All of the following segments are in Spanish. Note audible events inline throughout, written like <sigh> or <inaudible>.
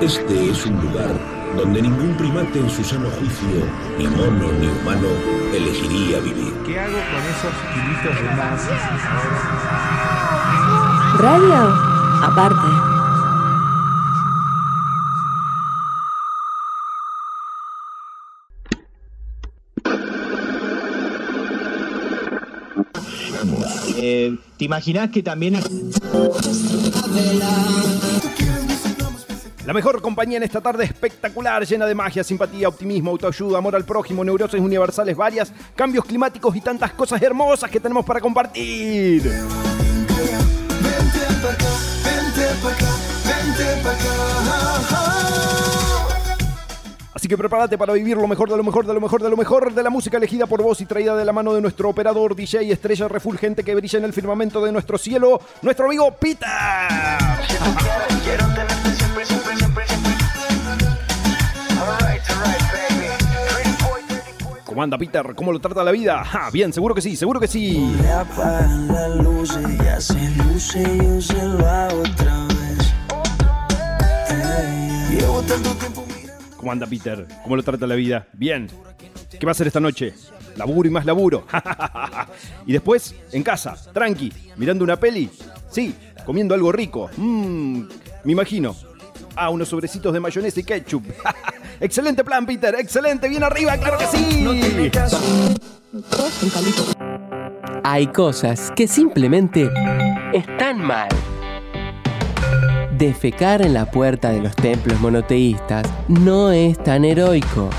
Este es un lugar donde ningún primate en su sano juicio, ni mono ni humano, elegiría vivir. ¿Qué hago con esos kilitos de más Radio, aparte. Eh, ¿Te imaginas que también... La mejor compañía en esta tarde espectacular, llena de magia, simpatía, optimismo, autoayuda, amor al prójimo, neurosis universales varias, cambios climáticos y tantas cosas hermosas que tenemos para compartir. Así que prepárate para vivir lo mejor de lo mejor de lo mejor de lo mejor de la música elegida por vos y traída de la mano de nuestro operador DJ estrella refulgente que brilla en el firmamento de nuestro cielo, nuestro amigo Peter. Pretty boy. ¿Cómo anda Peter? ¿Cómo lo trata la vida? Ja, bien, seguro que sí, seguro que sí. Le apagan las luces y hace luce yo se lo hago otra vez. Ey, Llevo tanto tiempo mirando. ¿Cómo anda Peter? ¿Cómo lo trata la vida? Bien. ¿Qué va a hacer esta noche? Laburo y más laburo. <laughs> y después, en casa, tranqui, mirando una peli. Sí, comiendo algo rico. Mmm, me imagino. Ah, unos sobrecitos de mayonesa y ketchup. <laughs> excelente plan, Peter. Excelente. Bien arriba, claro que sí. Hay cosas que simplemente están mal. Defecar en la puerta de los templos monoteístas no es tan heroico.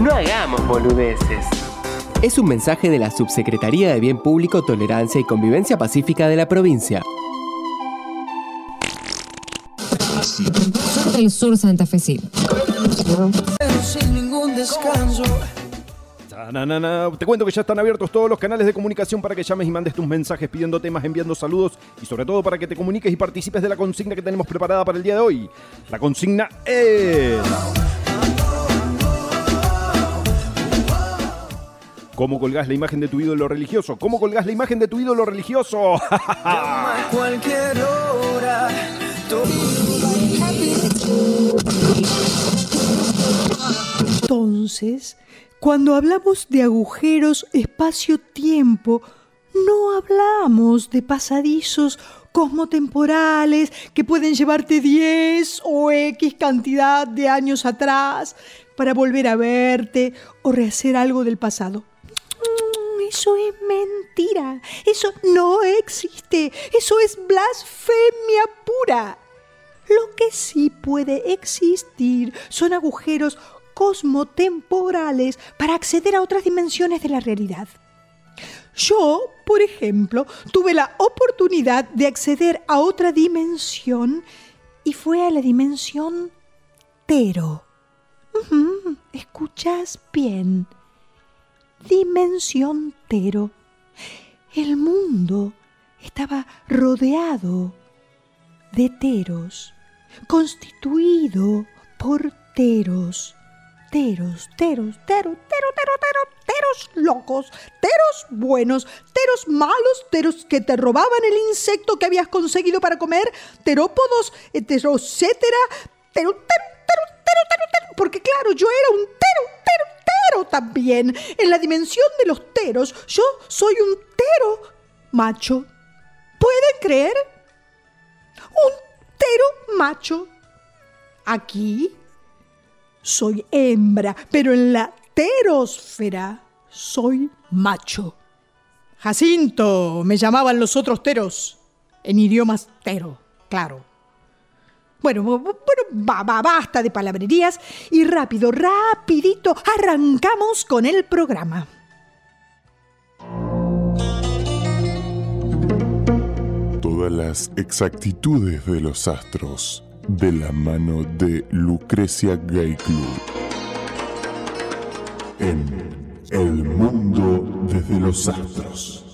No hagamos boludeces. Es un mensaje de la Subsecretaría de Bien Público, Tolerancia y Convivencia Pacífica de la provincia. Sur del Sur Santafesino. Pero sin ningún descanso. Na, na, na. Te cuento que ya están abiertos todos los canales de comunicación para que llames y mandes tus mensajes pidiendo temas, enviando saludos y sobre todo para que te comuniques y participes de la consigna que tenemos preparada para el día de hoy. La consigna es... ¿Cómo colgás la imagen de tu ídolo religioso? ¿Cómo colgás la imagen de tu ídolo religioso? <laughs> A cualquier hora. Entonces, cuando hablamos de agujeros espacio-tiempo, no hablamos de pasadizos cosmotemporales que pueden llevarte 10 o X cantidad de años atrás para volver a verte o rehacer algo del pasado. Mm, Eso es mentira. Eso no existe. Eso es blasfemia pura. Lo que sí puede existir son agujeros cosmotemporales para acceder a otras dimensiones de la realidad. Yo, por ejemplo, tuve la oportunidad de acceder a otra dimensión y fue a la dimensión Tero. Ujú, Escuchas bien. Dimensión Tero. El mundo estaba rodeado de teros, constituido por teros. Teros, teros, teros, tero, tero, tero, teros locos, teros buenos, teros malos, teros que te robaban el insecto que habías conseguido para comer, terópodos, heterocétera, tero, tero, tero, tero, tero, tero, porque claro, yo era un tero, tero, tero también. En la dimensión de los teros, yo soy un tero macho. ¿Pueden creer? Un macho. Aquí soy hembra, pero en la terosfera soy macho. Jacinto, me llamaban los otros teros, en idiomas tero, claro. Bueno, bu- bu- bueno, ba- ba- basta de palabrerías y rápido, rapidito, arrancamos con el programa. Las exactitudes de los astros de la mano de Lucrecia Gay Club. En El Mundo desde los Astros.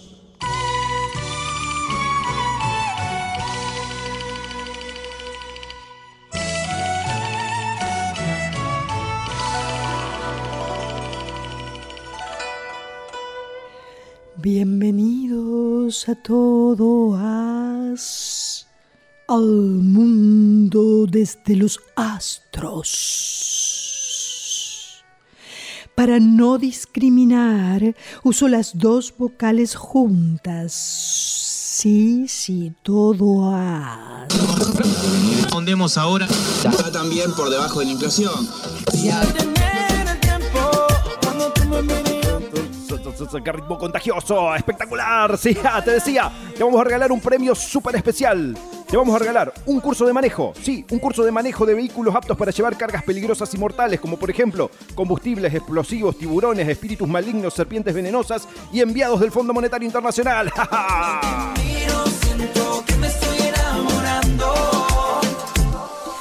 A todos al mundo desde los astros. Para no discriminar, uso las dos vocales juntas. Sí, sí, todo a. Respondemos ahora. Está también por debajo de la inflación. ¡Qué ritmo contagioso! ¡Espectacular! Sí, ah, te decía, te vamos a regalar un premio súper especial. Te vamos a regalar un curso de manejo. Sí, un curso de manejo de vehículos aptos para llevar cargas peligrosas y mortales, como por ejemplo combustibles, explosivos, tiburones, espíritus malignos, serpientes venenosas y enviados del Fondo Monetario Internacional. <laughs> ¡Ja, ja! siento que me estoy enamorando.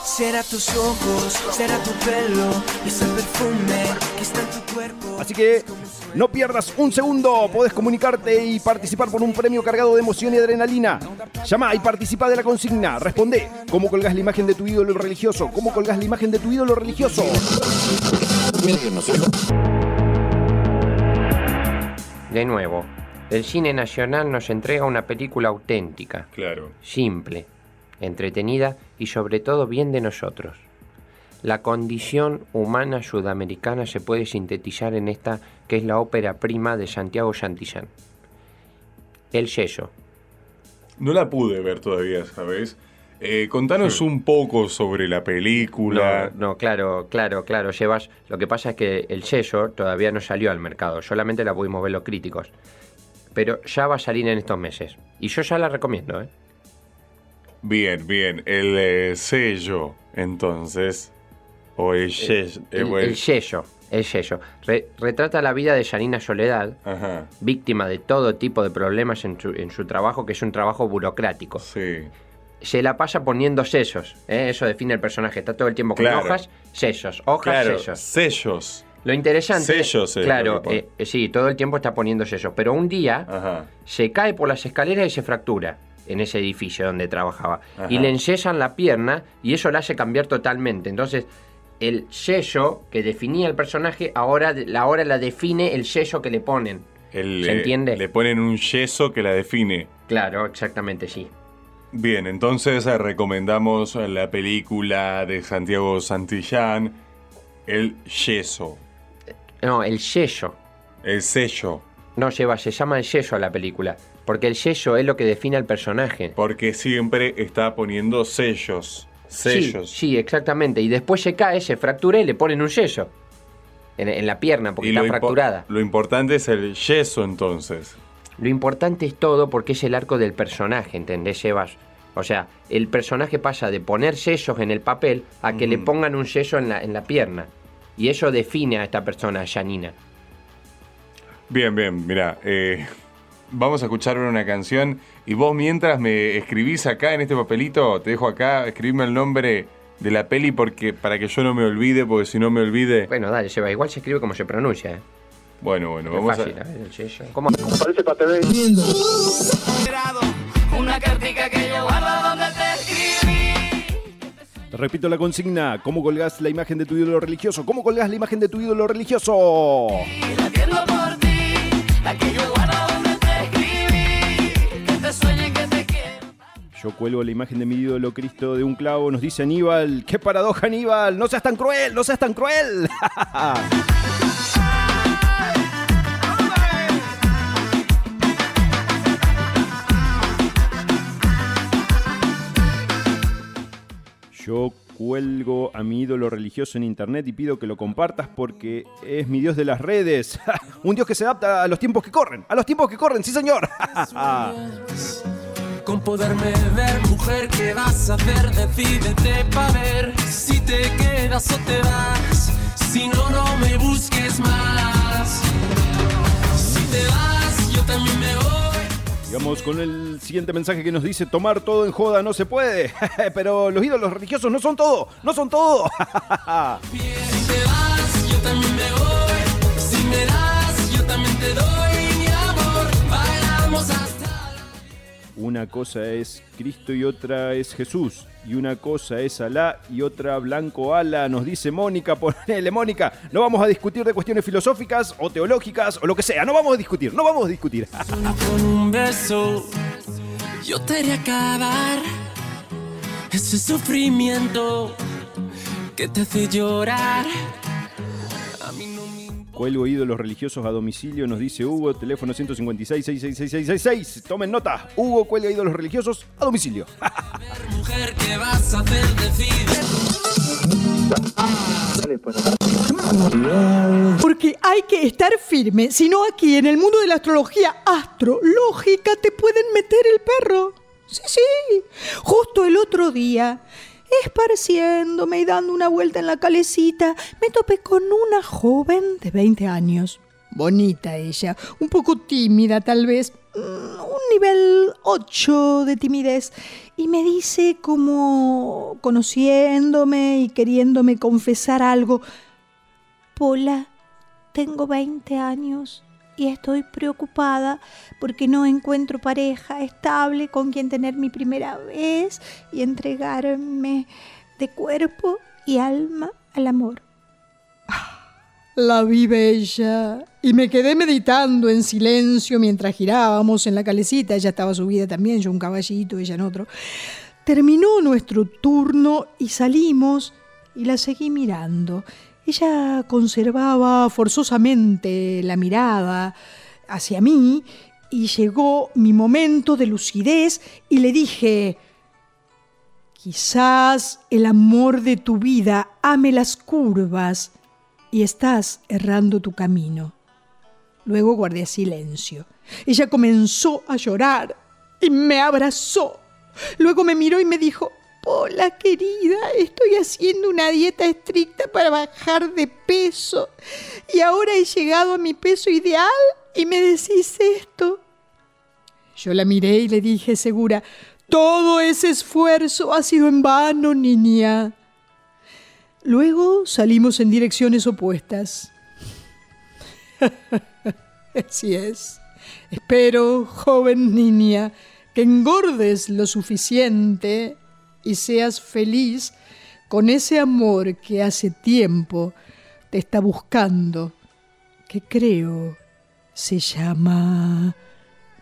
Será tus ojos, será tu pelo, ese perfume que está en tu cuerpo. Así que no pierdas un segundo. Podés comunicarte y participar por un premio cargado de emoción y adrenalina. Llama y participa de la consigna. Responde. ¿Cómo colgás la imagen de tu ídolo religioso? ¿Cómo colgás la imagen de tu ídolo religioso? De nuevo, el cine nacional nos entrega una película auténtica, Claro. simple, entretenida y sobre todo bien de nosotros. La condición humana sudamericana se puede sintetizar en esta que es la ópera prima de Santiago Santillán. El yeso. No la pude ver todavía, ¿sabes? Eh, contanos un poco sobre la película. No, no, claro, claro, claro, llevas. Lo que pasa es que el sello todavía no salió al mercado, solamente la pudimos ver los críticos. Pero ya va a salir en estos meses. Y yo ya la recomiendo, ¿eh? Bien, bien. El eh, sello, entonces. O el sello. eh, El, el el sello. Re- retrata la vida de Janina Soledad, Ajá. víctima de todo tipo de problemas en su, en su trabajo, que es un trabajo burocrático. Sí. Se la pasa poniendo sellos, ¿eh? eso define el personaje. Está todo el tiempo con Claro. hojas, sellos, hojas, Claro, sellos. sellos. Lo interesante. Sellos es Claro, eh, sí, todo el tiempo está poniendo sellos. Pero un día Ajá. se cae por las escaleras y se fractura en ese edificio donde trabajaba. Ajá. Y le enyesan la pierna y eso la hace cambiar totalmente. Entonces, el sello que definía el personaje, ahora, ahora la define el sello que le ponen. El, ¿Se eh, entiende? Le ponen un yeso que la define. Claro, exactamente, sí. Bien, entonces eh, recomendamos la película de Santiago Santillán, El Yeso. No, el sello. El sello. No, lleva, se llama el sello a la película. Porque el sello es lo que define al personaje. Porque siempre está poniendo sellos. Sí, Sellos. sí, exactamente. Y después se cae, se fractura y le ponen un sello. En, en la pierna, porque Y está lo fracturada. Lo importante es el yeso entonces. Lo importante es todo porque es el arco del personaje, ¿entendés, Sebas? O sea, el personaje pasa de poner sellos en el papel a que le pongan un sello en la, en la pierna. Y eso define a esta persona, Janina. Bien, bien, mira, eh, vamos a escuchar una canción y vos mientras me escribís acá en este papelito, te dejo acá, escribime el nombre de la peli porque para que yo no me olvide, porque si no me olvide... Bueno, dale, Sebas, igual se escribe como se pronuncia, ¿eh? Bueno, bueno, Es vamos fácil, a... sello. ¿Cómo? Parece para TV. Una cartica que yo guardo donde te repito la consigna. ¿Cómo colgás la imagen de tu ídolo religioso? ¿Cómo colgás la imagen de tu ídolo religioso? Latiendo por ti, la que yo Yo cuelgo la imagen de mi ídolo Cristo de un clavo. Nos dice Aníbal. ¡Qué paradoja, Aníbal! ¡No seas tan cruel! ¡No seas tan cruel! <laughs> Yo cuelgo a mi ídolo religioso en internet y pido que lo compartas porque es mi Dios de las redes. <laughs> Un Dios que se adapta a los tiempos que corren. A los tiempos que corren, sí señor. <laughs> Con poderme ver, mujer, ¿qué vas a hacer? Decídete pa' ver si te quedas o te vas. Si no, no me busques más. Si te vas, yo también me voy. Digamos con el siguiente mensaje que nos dice tomar todo en joda no se puede, <laughs> pero los ídolos religiosos no son todo, no son todo. <laughs> una cosa es Cristo y otra es Jesús. Y una cosa es Alá y otra Blanco Ala, nos dice Mónica. <laughs> Ponele, Mónica, no vamos a discutir de cuestiones filosóficas o teológicas o lo que sea. No vamos a discutir, no vamos a discutir. <laughs> Con un beso yo te haré acabar ese sufrimiento que te hace llorar. Cuelgo ídolos religiosos a domicilio, nos dice Hugo, teléfono 156 666 Tomen nota, Hugo cuelga ídolos religiosos a domicilio. Mujer, ¿qué vas a hacer? Porque hay que estar firme, si no aquí en el mundo de la astrología astrológica te pueden meter el perro. Sí, sí. Justo el otro día, esparciéndome y dando una vuelta en la calecita, me topé con una joven de 20 años. Bonita ella, un poco tímida tal vez, mm, un nivel 8 de timidez. Y me dice como conociéndome y queriéndome confesar algo, Pola, tengo 20 años y estoy preocupada porque no encuentro pareja estable con quien tener mi primera vez y entregarme de cuerpo y alma al amor. Ah, La vi bella y me quedé meditando en silencio mientras girábamos en la calecita. Ella estaba subida también, yo un caballito, ella en otro. Terminó nuestro turno y salimos y la seguí mirando. Ella conservaba forzosamente la mirada hacia mí y llegó mi momento de lucidez y le dije, quizás el amor de tu vida ame las curvas y estás errando tu camino. Luego guardé silencio. Ella comenzó a llorar y me abrazó. Luego me miró y me dijo, Hola querida, estoy haciendo una dieta estricta para bajar de peso y ahora he llegado a mi peso ideal y me decís esto. Yo la miré y le dije segura, todo ese esfuerzo ha sido en vano, niña. Luego salimos en direcciones opuestas. <laughs> Así es. Espero, joven niña, que engordes lo suficiente y seas feliz con ese amor que hace tiempo te está buscando, que creo se llama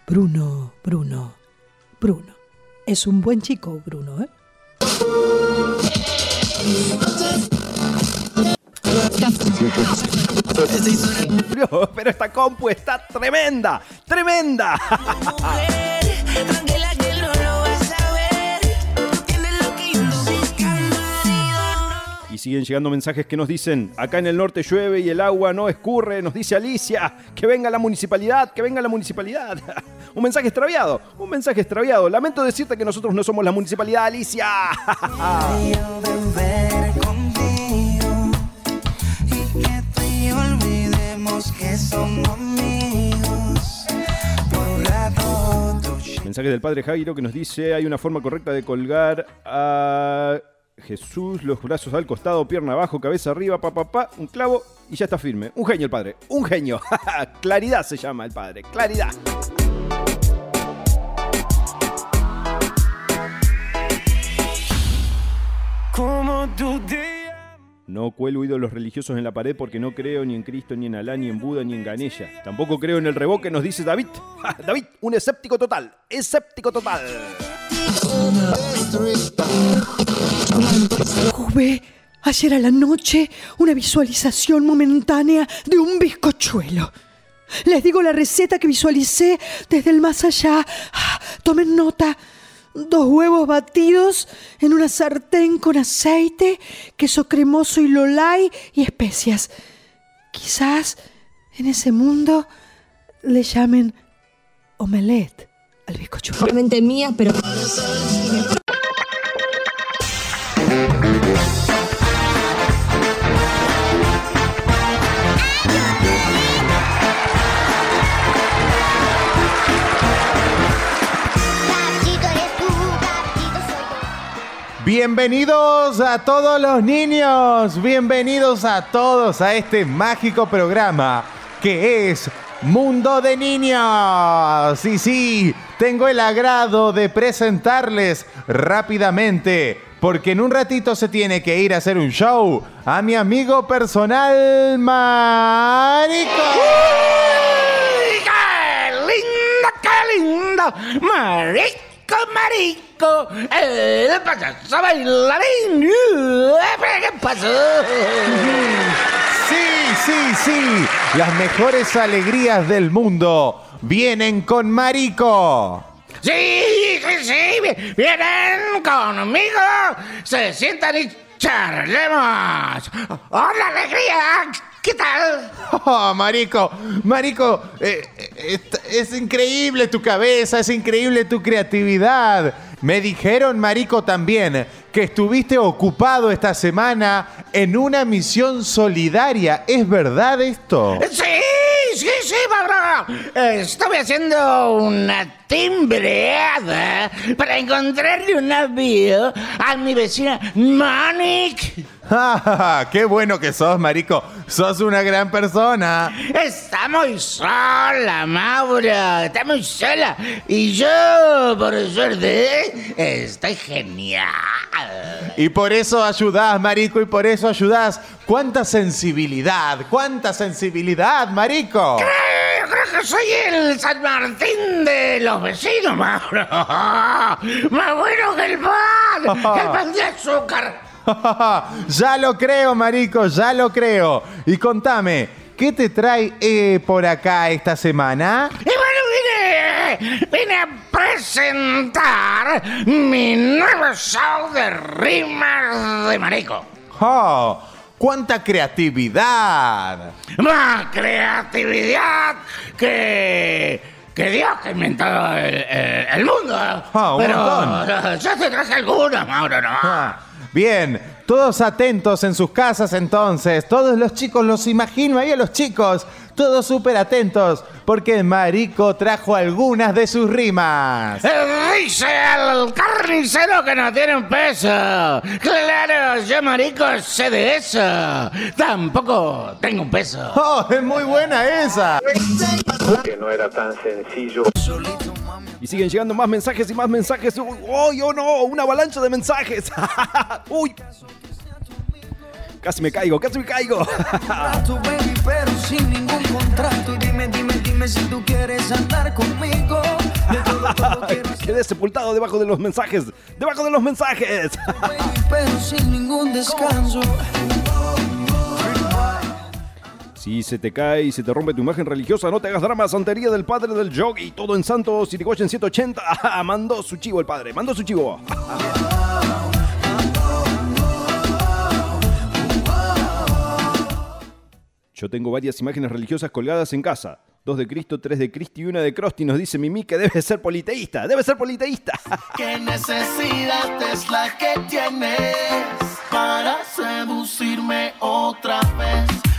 Bruno, Bruno, Bruno. Es un buen chico, Bruno, ¿eh? Pero, esta compu está tremenda, tremenda. Siguen llegando mensajes que nos dicen, acá en el norte llueve y el agua no escurre, nos dice Alicia, que venga la municipalidad, que venga la municipalidad. <laughs> un mensaje extraviado, un mensaje extraviado. Lamento decirte que nosotros no somos la municipalidad, Alicia. <laughs> Mensaje del padre Jairo que nos dice, hay una forma correcta de colgar a Jesús, los brazos al costado, pierna abajo, cabeza arriba, pa, pa, pa, un clavo y ya está firme. Un genio el padre, un genio. <laughs> Claridad se llama el padre, claridad. No cuelgo ídolos religiosos en la pared porque no creo ni en Cristo, ni en Alá, ni en Buda, ni en Ganella. Tampoco creo en el revoque, nos dice David. <laughs> David, un escéptico total. Escéptico total. Tuve ayer a la noche una visualización momentánea de un bizcochuelo. Les digo la receta que visualicé desde el más allá. Ah, Tomen nota. Dos huevos batidos en una sartén con aceite, queso cremoso y lolay y especias. Quizás en ese mundo le llamen omelette al bizcochuelo. Obviamente mía, pero. Bienvenidos a todos los niños, bienvenidos a todos a este mágico programa que es Mundo de Niños. Sí, sí, tengo el agrado de presentarles rápidamente, porque en un ratito se tiene que ir a hacer un show, a mi amigo personal Marico. ¡Qué lindo, qué lindo! ¡Marico, marico! ¡El payaso bailarín! ¿Qué pasó? Sí, sí, sí. Las mejores alegrías del mundo vienen con Marico. Sí, sí, sí, vienen conmigo. Se sientan y charlemos. ¡Hola, alegría! ¿Qué tal? Oh, Marico, Marico, eh, eh, es increíble tu cabeza, es increíble tu creatividad. Me dijeron, Marico, también que estuviste ocupado esta semana en una misión solidaria. ¿Es verdad esto? Sí, sí, sí, Pablo. Estuve haciendo una timbreada para encontrarle un navío a mi vecina Monique. <laughs> ¡Qué bueno que sos, Marico! ¡Sos una gran persona! Está muy sola, Mauro. Está muy sola. Y yo, por suerte, estoy genial. Y por eso ayudás, Marico, y por eso ayudás. ¡Cuánta sensibilidad! ¡Cuánta sensibilidad, Marico! Creo, creo que soy el San Martín de los vecinos, Mauro. <laughs> Más bueno que el pan. El pan de azúcar. <laughs> ya lo creo, Marico, ya lo creo. Y contame, ¿qué te trae eh, por acá esta semana? Y bueno, vine, vine a presentar mi nuevo show de rimas de Marico. ¡Oh! ¡Cuánta creatividad! Más creatividad que que Dios que inventó el, el, el mundo. Ah, un Pero montón. yo te traje algunas, Mauro, ¿no? Ah, bien, todos atentos en sus casas entonces. Todos los chicos, los imagino ahí a los chicos. Todos súper atentos porque Marico trajo algunas de sus rimas. Eh, Dice el carnicero que no tiene un peso. Claro, yo, marico, sé de eso. Tampoco tengo un peso. ¡Oh, es muy buena esa! Que no era tan sencillo. Y siguen llegando más mensajes y más mensajes. ¡Uy, oh, oh, no! ¡Una avalancha de mensajes! <laughs> ¡Uy! Casi me caigo, casi me caigo. Pero sin ningún contrato. Y dime, dime, dime si tú quieres andar conmigo. <laughs> Quedé sepultado debajo de los mensajes. ¡Debajo de los mensajes! pero sin ningún descanso. Si se te cae y se te rompe tu imagen religiosa, no te hagas drama. Santería del padre del yogi. Todo en Santos, Sirigoyen 180. Mandó su chivo el padre. Mandó su chivo. Yo tengo varias imágenes religiosas colgadas en casa. Dos de Cristo, tres de Cristo y una de Crosti. Nos dice Mimi que debe ser politeísta. Debe ser politeísta. <laughs> ¿Qué necesidad es la que tienes para seducirme otra vez?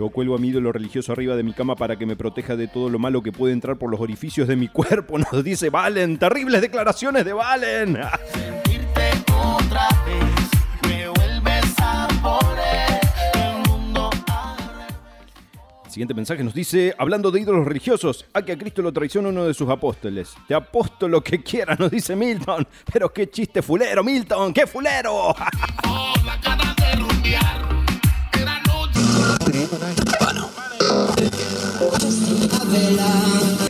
Yo cuelgo a mi ídolo religioso arriba de mi cama para que me proteja de todo lo malo que puede entrar por los orificios de mi cuerpo. <laughs> Nos dice Valen. Terribles declaraciones de Valen. <laughs> otra vez. Me vuelves a poner el mundo El siguiente mensaje nos dice, hablando de ídolos religiosos, a que a Cristo lo traiciona uno de sus apóstoles. Te aposto lo que quiera, <laughs> nos dice Milton. Pero qué chiste fulero, Milton, qué fulero.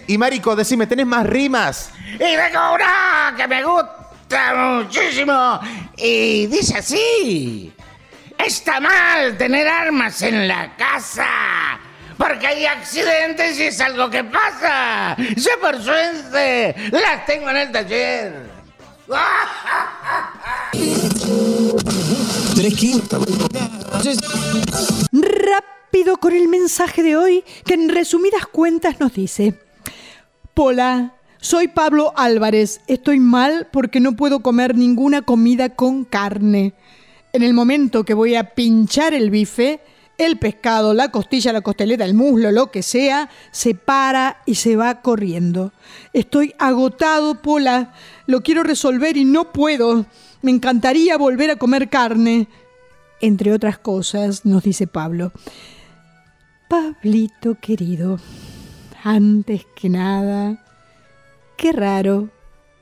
Y Marico, decime, ¿tenés más rimas? Y tengo una que me gusta muchísimo. Y dice así. Está mal tener armas en la casa. Porque hay accidentes y es algo que pasa. Yo por suerte las tengo en el taller. Rápido con el mensaje de hoy, que en resumidas cuentas nos dice: Hola, soy Pablo Álvarez. Estoy mal porque no puedo comer ninguna comida con carne. En el momento que voy a pinchar el bife, el pescado, la costilla, la costeleta, el muslo, lo que sea, se para y se va corriendo. Estoy agotado, Pola. Lo quiero resolver y no puedo. Me encantaría volver a comer carne. Entre otras cosas, nos dice Pablo. Pablito querido, antes que nada, qué raro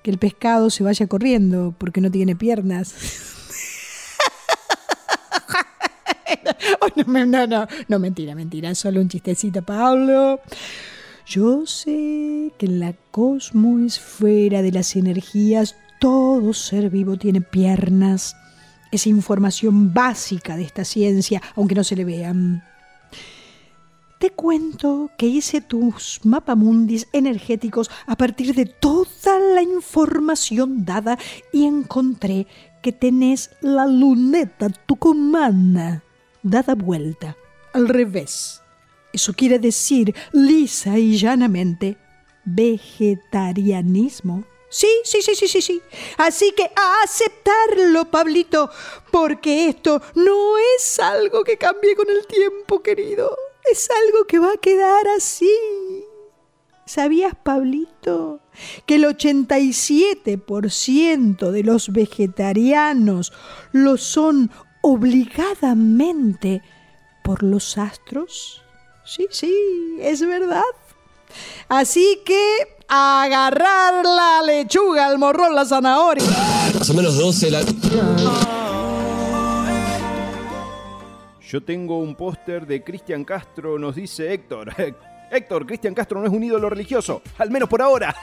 que el pescado se vaya corriendo porque no tiene piernas. <laughs> No, no, no, no, mentira, mentira, solo un chistecito, Pablo. Yo sé que en la cosmoesfera de las energías todo ser vivo tiene piernas. Es información básica de esta ciencia, aunque no se le vean. Te cuento que hice tus mapamundis energéticos a partir de toda la información dada y encontré que tenés la luneta tucumana dada vuelta, al revés. Eso quiere decir, lisa y llanamente, vegetarianismo. Sí, sí, sí, sí, sí, sí. Así que a aceptarlo, Pablito, porque esto no es algo que cambie con el tiempo, querido. Es algo que va a quedar así. ¿Sabías, Pablito, que el 87% de los vegetarianos lo son obligadamente por los astros? Sí, sí, es verdad. Así que agarrar la lechuga, el morrón, la zanahoria. Más o menos 12 la... Yo tengo un póster de Cristian Castro, nos dice Héctor. <laughs> Héctor, Cristian Castro no es un ídolo religioso, al menos por ahora.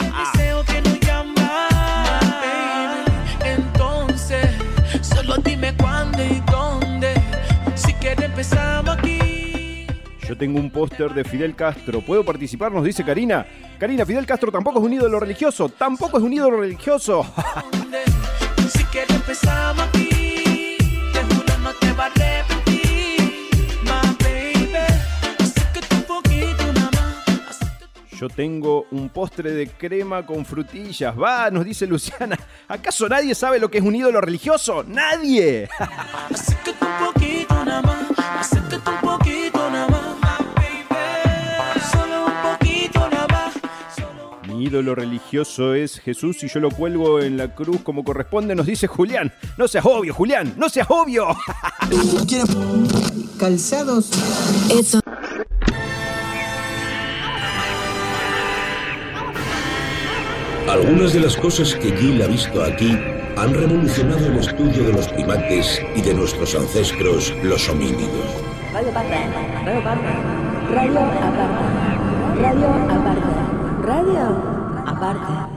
<laughs> Deseo que no llama. Entonces, solo dime cuándo y dónde. Si quieres empezamos aquí. Yo tengo un póster de Fidel Castro. ¿Puedo participar? Nos dice Karina. Karina, Fidel Castro tampoco es un ídolo religioso. Tampoco es un ídolo religioso. <laughs> Yo tengo un postre de crema con frutillas. Va, nos dice Luciana. ¿Acaso nadie sabe lo que es un ídolo religioso? ¡Nadie! Ídolo religioso es Jesús y yo lo cuelgo en la cruz como corresponde, nos dice Julián. No seas obvio, Julián, no seas obvio. <laughs> Calzados. Eso. Algunas de las cosas que Gill ha visto aquí han revolucionado el estudio de los primates y de nuestros ancestros, los homínidos. Radio aparte, radio aparte, radio aparte, radio aparte, radio aparte.